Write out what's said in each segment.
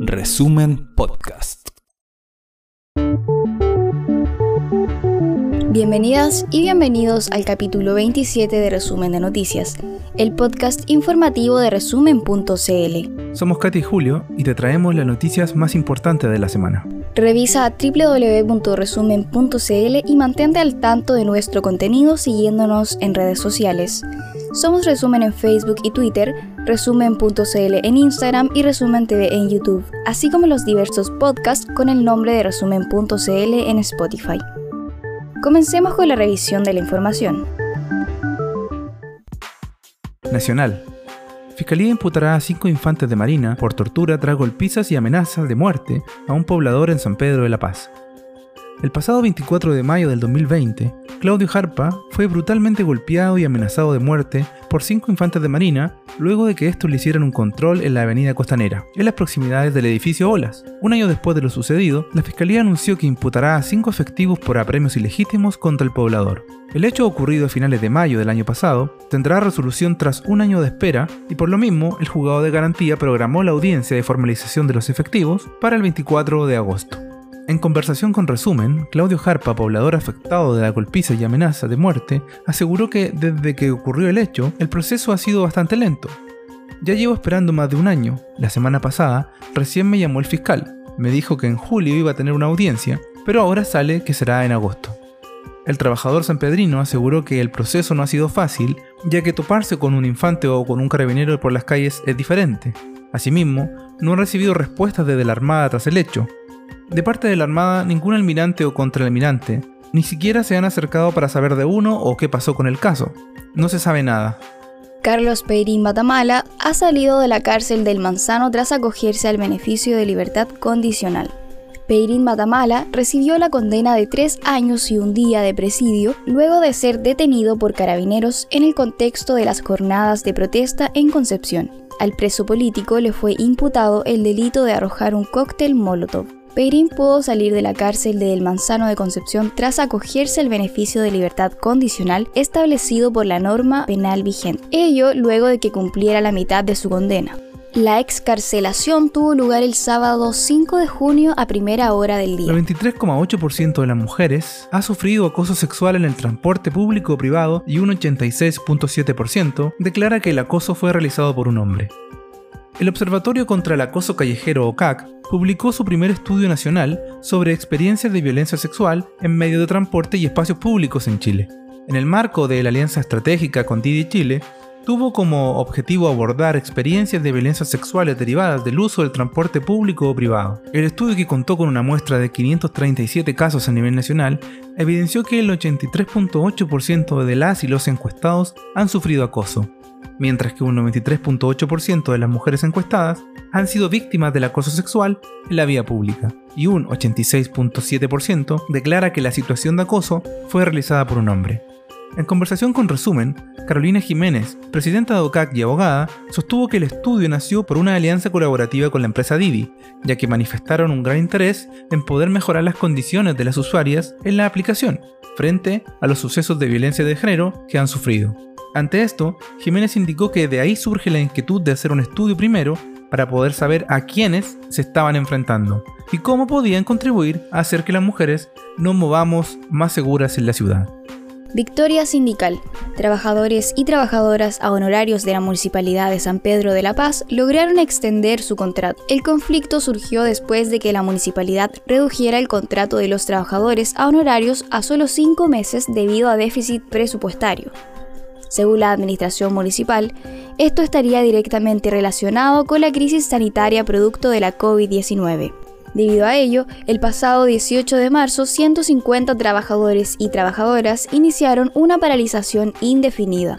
Resumen Podcast. Bienvenidas y bienvenidos al capítulo 27 de Resumen de Noticias, el podcast informativo de resumen.cl. Somos Katy y Julio y te traemos las noticias más importantes de la semana. Revisa www.resumen.cl y mantente al tanto de nuestro contenido siguiéndonos en redes sociales. Somos Resumen en Facebook y Twitter, resumen.cl en Instagram y Resumen TV en YouTube, así como los diversos podcasts con el nombre de resumen.cl en Spotify. Comencemos con la revisión de la información. Nacional. Fiscalía imputará a cinco infantes de Marina por tortura tras golpizas y amenazas de muerte a un poblador en San Pedro de la Paz. El pasado 24 de mayo del 2020, Claudio Jarpa fue brutalmente golpeado y amenazado de muerte por cinco infantes de Marina luego de que estos le hicieran un control en la avenida Costanera, en las proximidades del edificio Olas. Un año después de lo sucedido, la fiscalía anunció que imputará a cinco efectivos por apremios ilegítimos contra el poblador. El hecho ocurrido a finales de mayo del año pasado tendrá resolución tras un año de espera y por lo mismo el juzgado de garantía programó la audiencia de formalización de los efectivos para el 24 de agosto. En conversación con Resumen, Claudio Jarpa, poblador afectado de la golpiza y amenaza de muerte, aseguró que desde que ocurrió el hecho, el proceso ha sido bastante lento. Ya llevo esperando más de un año. La semana pasada, recién me llamó el fiscal. Me dijo que en julio iba a tener una audiencia, pero ahora sale que será en agosto. El trabajador sanpedrino aseguró que el proceso no ha sido fácil, ya que toparse con un infante o con un carabinero por las calles es diferente. Asimismo, no ha recibido respuestas desde la Armada tras el hecho, de parte de la Armada, ningún almirante o contraalmirante, ni siquiera se han acercado para saber de uno o qué pasó con el caso. No se sabe nada. Carlos Peirín Matamala ha salido de la cárcel del Manzano tras acogerse al beneficio de libertad condicional. Peirín Matamala recibió la condena de tres años y un día de presidio luego de ser detenido por carabineros en el contexto de las jornadas de protesta en Concepción. Al preso político le fue imputado el delito de arrojar un cóctel Molotov. Peirín pudo salir de la cárcel de El Manzano de Concepción tras acogerse al beneficio de libertad condicional establecido por la norma penal vigente, ello luego de que cumpliera la mitad de su condena. La excarcelación tuvo lugar el sábado 5 de junio a primera hora del día. El 23,8% de las mujeres ha sufrido acoso sexual en el transporte público o privado y un 86,7% declara que el acoso fue realizado por un hombre. El Observatorio contra el Acoso Callejero OCAC publicó su primer estudio nacional sobre experiencias de violencia sexual en medio de transporte y espacios públicos en Chile. En el marco de la alianza estratégica con Didi Chile, tuvo como objetivo abordar experiencias de violencia sexuales derivadas del uso del transporte público o privado. El estudio, que contó con una muestra de 537 casos a nivel nacional, evidenció que el 83.8% de las y los encuestados han sufrido acoso, mientras que un 93.8% de las mujeres encuestadas han sido víctimas del acoso sexual en la vía pública, y un 86.7% declara que la situación de acoso fue realizada por un hombre. En conversación con Resumen, Carolina Jiménez, presidenta de OCAC y abogada, sostuvo que el estudio nació por una alianza colaborativa con la empresa Divi, ya que manifestaron un gran interés en poder mejorar las condiciones de las usuarias en la aplicación, frente a los sucesos de violencia de género que han sufrido. Ante esto, Jiménez indicó que de ahí surge la inquietud de hacer un estudio primero para poder saber a quiénes se estaban enfrentando y cómo podían contribuir a hacer que las mujeres nos movamos más seguras en la ciudad. Victoria sindical. Trabajadores y trabajadoras a honorarios de la Municipalidad de San Pedro de la Paz lograron extender su contrato. El conflicto surgió después de que la municipalidad redujera el contrato de los trabajadores a honorarios a solo cinco meses debido a déficit presupuestario. Según la administración municipal, esto estaría directamente relacionado con la crisis sanitaria producto de la COVID-19. Debido a ello, el pasado 18 de marzo, 150 trabajadores y trabajadoras iniciaron una paralización indefinida.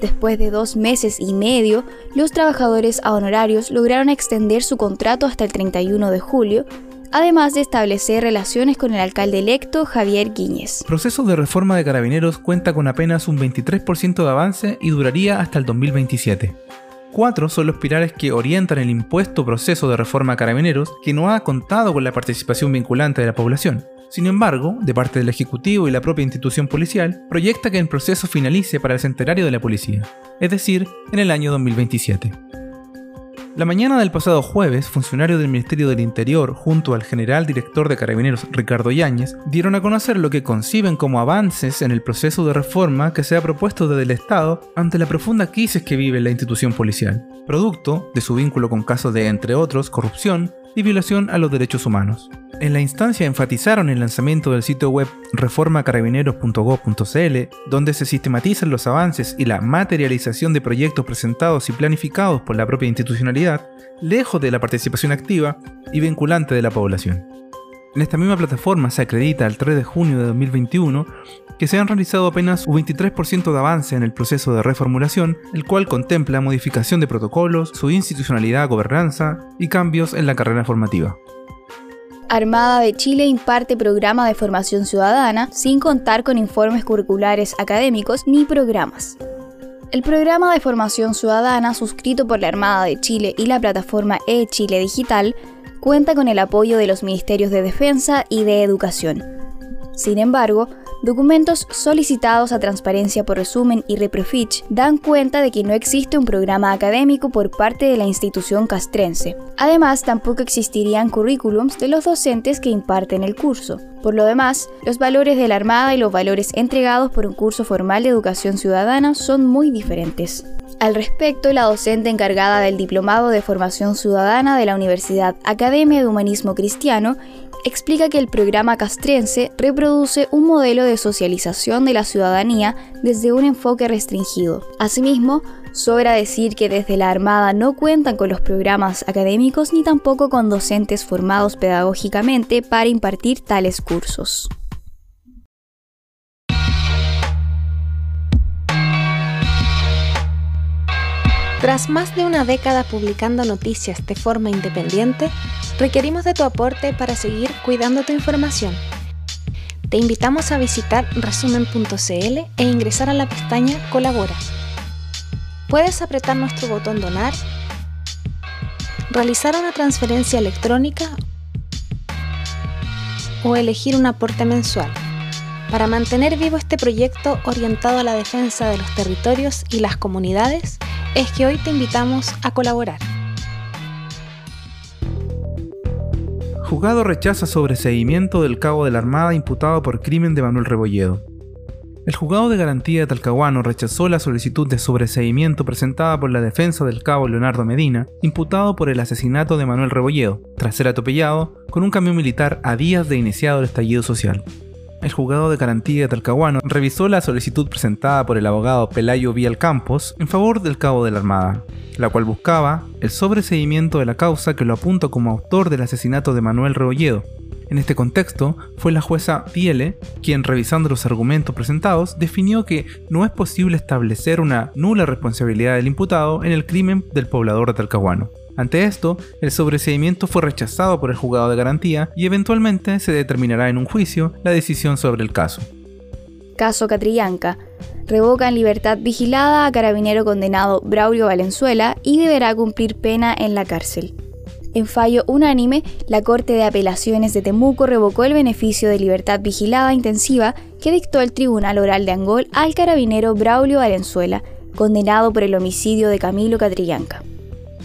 Después de dos meses y medio, los trabajadores a honorarios lograron extender su contrato hasta el 31 de julio, además de establecer relaciones con el alcalde electo Javier Guíñez. Proceso de reforma de carabineros cuenta con apenas un 23% de avance y duraría hasta el 2027. Cuatro son los pilares que orientan el impuesto proceso de reforma a carabineros que no ha contado con la participación vinculante de la población. Sin embargo, de parte del Ejecutivo y la propia institución policial, proyecta que el proceso finalice para el centenario de la policía, es decir, en el año 2027. La mañana del pasado jueves, funcionarios del Ministerio del Interior, junto al general director de Carabineros Ricardo Yáñez, dieron a conocer lo que conciben como avances en el proceso de reforma que se ha propuesto desde el Estado ante la profunda crisis que vive la institución policial, producto de su vínculo con casos de, entre otros, corrupción, y violación a los derechos humanos. En la instancia enfatizaron el lanzamiento del sitio web reformacarabineros.gov.cl, donde se sistematizan los avances y la materialización de proyectos presentados y planificados por la propia institucionalidad, lejos de la participación activa y vinculante de la población. En esta misma plataforma se acredita el 3 de junio de 2021 que se han realizado apenas un 23% de avance en el proceso de reformulación, el cual contempla modificación de protocolos, su institucionalidad, gobernanza y cambios en la carrera formativa. Armada de Chile imparte programa de formación ciudadana sin contar con informes curriculares académicos ni programas. El programa de formación ciudadana suscrito por la Armada de Chile y la plataforma e-Chile Digital cuenta con el apoyo de los Ministerios de Defensa y de Educación. Sin embargo, documentos solicitados a transparencia por resumen y Reprofich dan cuenta de que no existe un programa académico por parte de la institución castrense. Además, tampoco existirían currículums de los docentes que imparten el curso. Por lo demás, los valores de la Armada y los valores entregados por un curso formal de educación ciudadana son muy diferentes. Al respecto, la docente encargada del Diplomado de Formación Ciudadana de la Universidad Academia de Humanismo Cristiano explica que el programa castrense reproduce un modelo de socialización de la ciudadanía desde un enfoque restringido. Asimismo, sobra decir que desde la Armada no cuentan con los programas académicos ni tampoco con docentes formados pedagógicamente para impartir tales cursos. Tras más de una década publicando noticias de forma independiente, requerimos de tu aporte para seguir cuidando tu información. Te invitamos a visitar resumen.cl e ingresar a la pestaña Colabora. Puedes apretar nuestro botón Donar, realizar una transferencia electrónica o elegir un aporte mensual para mantener vivo este proyecto orientado a la defensa de los territorios y las comunidades es que hoy te invitamos a colaborar. Juzgado rechaza sobreseimiento del cabo de la Armada imputado por crimen de Manuel Rebolledo. El juzgado de garantía de Talcahuano rechazó la solicitud de sobreseimiento presentada por la defensa del cabo Leonardo Medina, imputado por el asesinato de Manuel Rebolledo, tras ser atropellado con un camión militar a días de iniciado el estallido social el juzgado de garantía de Talcahuano revisó la solicitud presentada por el abogado Pelayo Vial Campos en favor del cabo de la Armada, la cual buscaba el sobreseguimiento de la causa que lo apunta como autor del asesinato de Manuel Rebolledo. En este contexto, fue la jueza Piele quien, revisando los argumentos presentados, definió que no es posible establecer una nula responsabilidad del imputado en el crimen del poblador de Talcahuano. Ante esto, el sobreseimiento fue rechazado por el juzgado de garantía y eventualmente se determinará en un juicio la decisión sobre el caso. Caso Catrillanca. Revoca en libertad vigilada a carabinero condenado Braulio Valenzuela y deberá cumplir pena en la cárcel. En fallo unánime, la Corte de Apelaciones de Temuco revocó el beneficio de libertad vigilada intensiva que dictó el Tribunal Oral de Angol al carabinero Braulio Valenzuela, condenado por el homicidio de Camilo Catrillanca.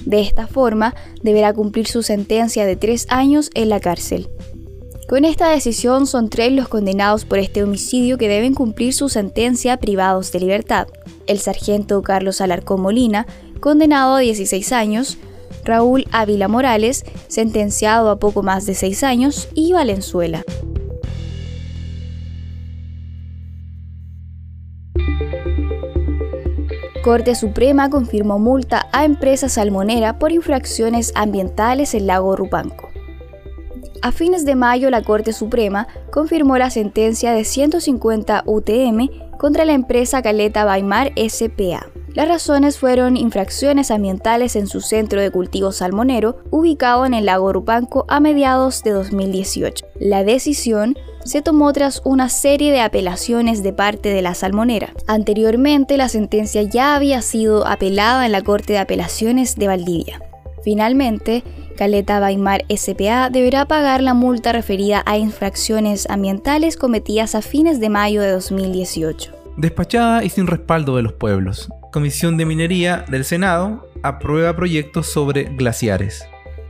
De esta forma, deberá cumplir su sentencia de tres años en la cárcel. Con esta decisión son tres los condenados por este homicidio que deben cumplir su sentencia privados de libertad. El sargento Carlos Alarcón Molina, condenado a 16 años, Raúl Ávila Morales, sentenciado a poco más de 6 años, y Valenzuela. Corte Suprema confirmó multa a empresa salmonera por infracciones ambientales en Lago Rupanco. A fines de mayo, la Corte Suprema confirmó la sentencia de 150 UTM contra la empresa Caleta Baimar SPA. Las razones fueron infracciones ambientales en su centro de cultivo salmonero, ubicado en el lago Rupanco a mediados de 2018. La decisión se tomó tras una serie de apelaciones de parte de la salmonera. Anteriormente, la sentencia ya había sido apelada en la Corte de Apelaciones de Valdivia. Finalmente, Caleta Baimar SPA deberá pagar la multa referida a infracciones ambientales cometidas a fines de mayo de 2018. Despachada y sin respaldo de los pueblos. Comisión de Minería del Senado aprueba proyectos sobre glaciares.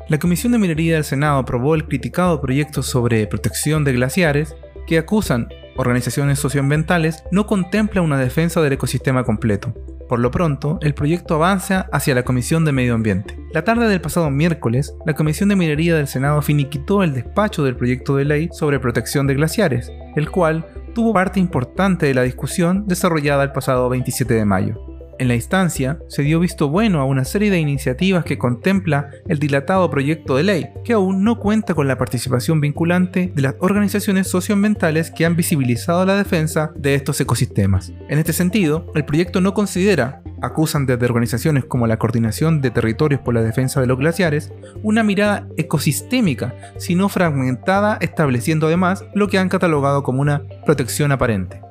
La Comisión de Minería del Senado aprobó el criticado proyecto sobre protección de glaciares que acusan organizaciones socioambientales no contempla una defensa del ecosistema completo. Por lo pronto, el proyecto avanza hacia la Comisión de Medio Ambiente. La tarde del pasado miércoles, la Comisión de Minería del Senado finiquitó el despacho del proyecto de ley sobre protección de glaciares, el cual tuvo parte importante de la discusión desarrollada el pasado 27 de mayo. En la instancia, se dio visto bueno a una serie de iniciativas que contempla el dilatado proyecto de ley, que aún no cuenta con la participación vinculante de las organizaciones socioambientales que han visibilizado la defensa de estos ecosistemas. En este sentido, el proyecto no considera, acusan desde organizaciones como la Coordinación de Territorios por la Defensa de los Glaciares, una mirada ecosistémica, sino fragmentada, estableciendo además lo que han catalogado como una protección aparente.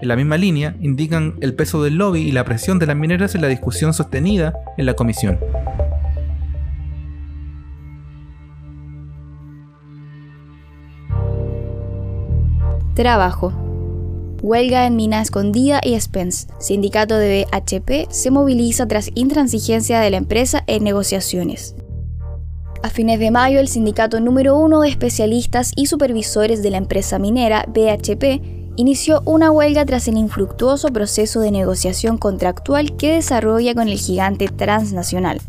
En la misma línea, indican el peso del lobby y la presión de las mineras en la discusión sostenida en la comisión. Trabajo. Huelga en Mina Escondida y Spence. Sindicato de BHP se moviliza tras intransigencia de la empresa en negociaciones. A fines de mayo, el sindicato número uno de especialistas y supervisores de la empresa minera BHP inició una huelga tras el infructuoso proceso de negociación contractual que desarrolla con el gigante transnacional.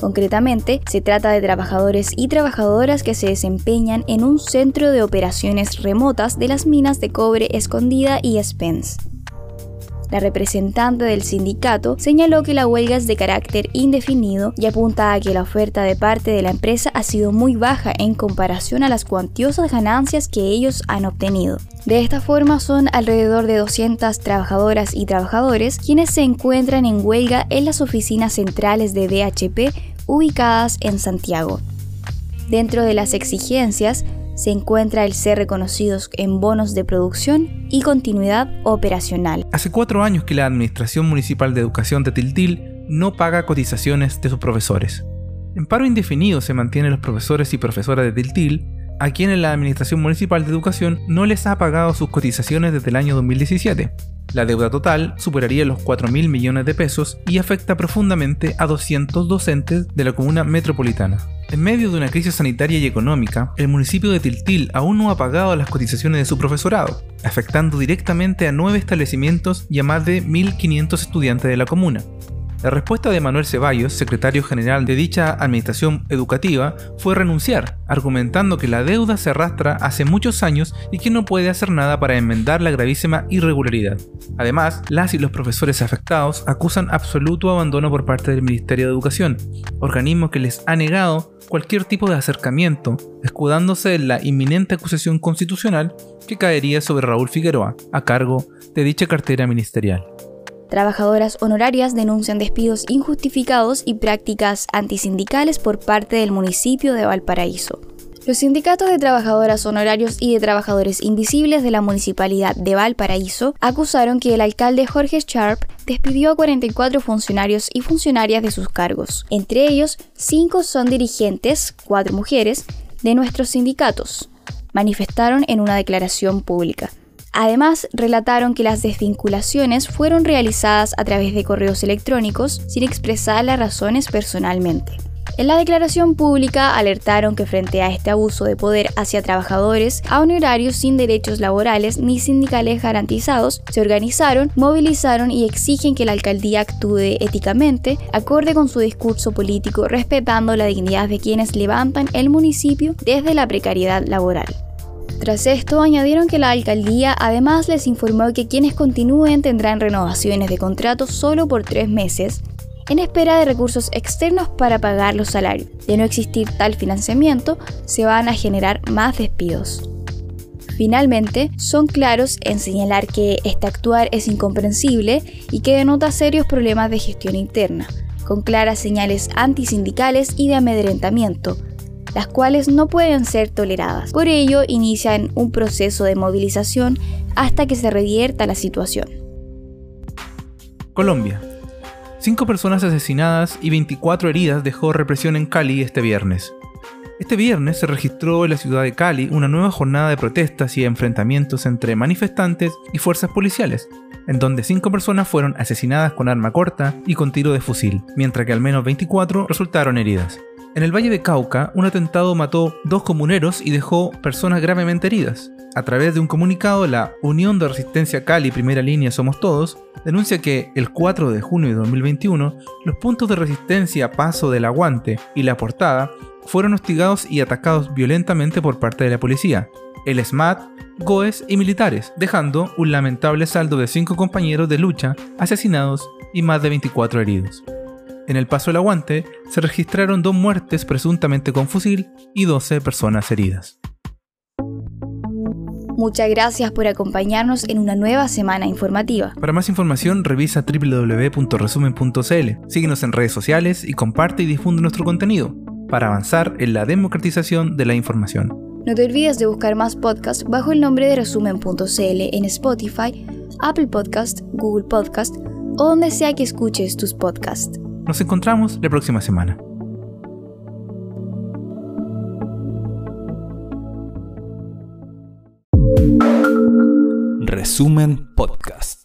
Concretamente, se trata de trabajadores y trabajadoras que se desempeñan en un centro de operaciones remotas de las minas de cobre Escondida y Spence. La representante del sindicato señaló que la huelga es de carácter indefinido y apunta a que la oferta de parte de la empresa ha sido muy baja en comparación a las cuantiosas ganancias que ellos han obtenido. De esta forma son alrededor de 200 trabajadoras y trabajadores quienes se encuentran en huelga en las oficinas centrales de DHP ubicadas en Santiago. Dentro de las exigencias se encuentra el ser reconocidos en bonos de producción y continuidad operacional. Hace cuatro años que la Administración Municipal de Educación de Tiltil no paga cotizaciones de sus profesores. En paro indefinido se mantienen los profesores y profesoras de Tiltil, a quienes la Administración Municipal de Educación no les ha pagado sus cotizaciones desde el año 2017. La deuda total superaría los 4 mil millones de pesos y afecta profundamente a 200 docentes de la comuna metropolitana. En medio de una crisis sanitaria y económica, el municipio de Tiltil aún no ha pagado las cotizaciones de su profesorado, afectando directamente a nueve establecimientos y a más de 1.500 estudiantes de la comuna. La respuesta de Manuel Ceballos, secretario general de dicha administración educativa, fue renunciar, argumentando que la deuda se arrastra hace muchos años y que no puede hacer nada para enmendar la gravísima irregularidad. Además, las y los profesores afectados acusan absoluto abandono por parte del Ministerio de Educación, organismo que les ha negado cualquier tipo de acercamiento, escudándose en la inminente acusación constitucional que caería sobre Raúl Figueroa, a cargo de dicha cartera ministerial. Trabajadoras honorarias denuncian despidos injustificados y prácticas antisindicales por parte del municipio de Valparaíso. Los sindicatos de trabajadoras honorarios y de trabajadores invisibles de la municipalidad de Valparaíso acusaron que el alcalde Jorge Sharp despidió a 44 funcionarios y funcionarias de sus cargos. Entre ellos, 5 son dirigentes, 4 mujeres, de nuestros sindicatos, manifestaron en una declaración pública. Además, relataron que las desvinculaciones fueron realizadas a través de correos electrónicos sin expresar las razones personalmente. En la declaración pública alertaron que frente a este abuso de poder hacia trabajadores a honorarios sin derechos laborales ni sindicales garantizados, se organizaron, movilizaron y exigen que la alcaldía actúe éticamente, acorde con su discurso político, respetando la dignidad de quienes levantan el municipio desde la precariedad laboral. Tras esto, añadieron que la alcaldía además les informó que quienes continúen tendrán renovaciones de contrato solo por tres meses, en espera de recursos externos para pagar los salarios. De no existir tal financiamiento, se van a generar más despidos. Finalmente, son claros en señalar que este actuar es incomprensible y que denota serios problemas de gestión interna, con claras señales antisindicales y de amedrentamiento, las cuales no pueden ser toleradas. Por ello, inician un proceso de movilización hasta que se revierta la situación. Colombia. Cinco personas asesinadas y 24 heridas dejó represión en Cali este viernes. Este viernes se registró en la ciudad de Cali una nueva jornada de protestas y enfrentamientos entre manifestantes y fuerzas policiales, en donde cinco personas fueron asesinadas con arma corta y con tiro de fusil, mientras que al menos 24 resultaron heridas. En el Valle de Cauca, un atentado mató dos comuneros y dejó personas gravemente heridas. A través de un comunicado, la Unión de Resistencia Cali Primera Línea Somos Todos denuncia que el 4 de junio de 2021 los puntos de resistencia Paso del Aguante y La Portada fueron hostigados y atacados violentamente por parte de la policía, el SMAT, GOES y militares, dejando un lamentable saldo de 5 compañeros de lucha asesinados y más de 24 heridos. En el Paso del Aguante se registraron dos muertes presuntamente con fusil y 12 personas heridas. Muchas gracias por acompañarnos en una nueva semana informativa. Para más información revisa www.resumen.cl, síguenos en redes sociales y comparte y difunde nuestro contenido para avanzar en la democratización de la información. No te olvides de buscar más podcasts bajo el nombre de resumen.cl en Spotify, Apple Podcast, Google Podcast o donde sea que escuches tus podcasts. Nos encontramos la próxima semana. Resumen Podcast.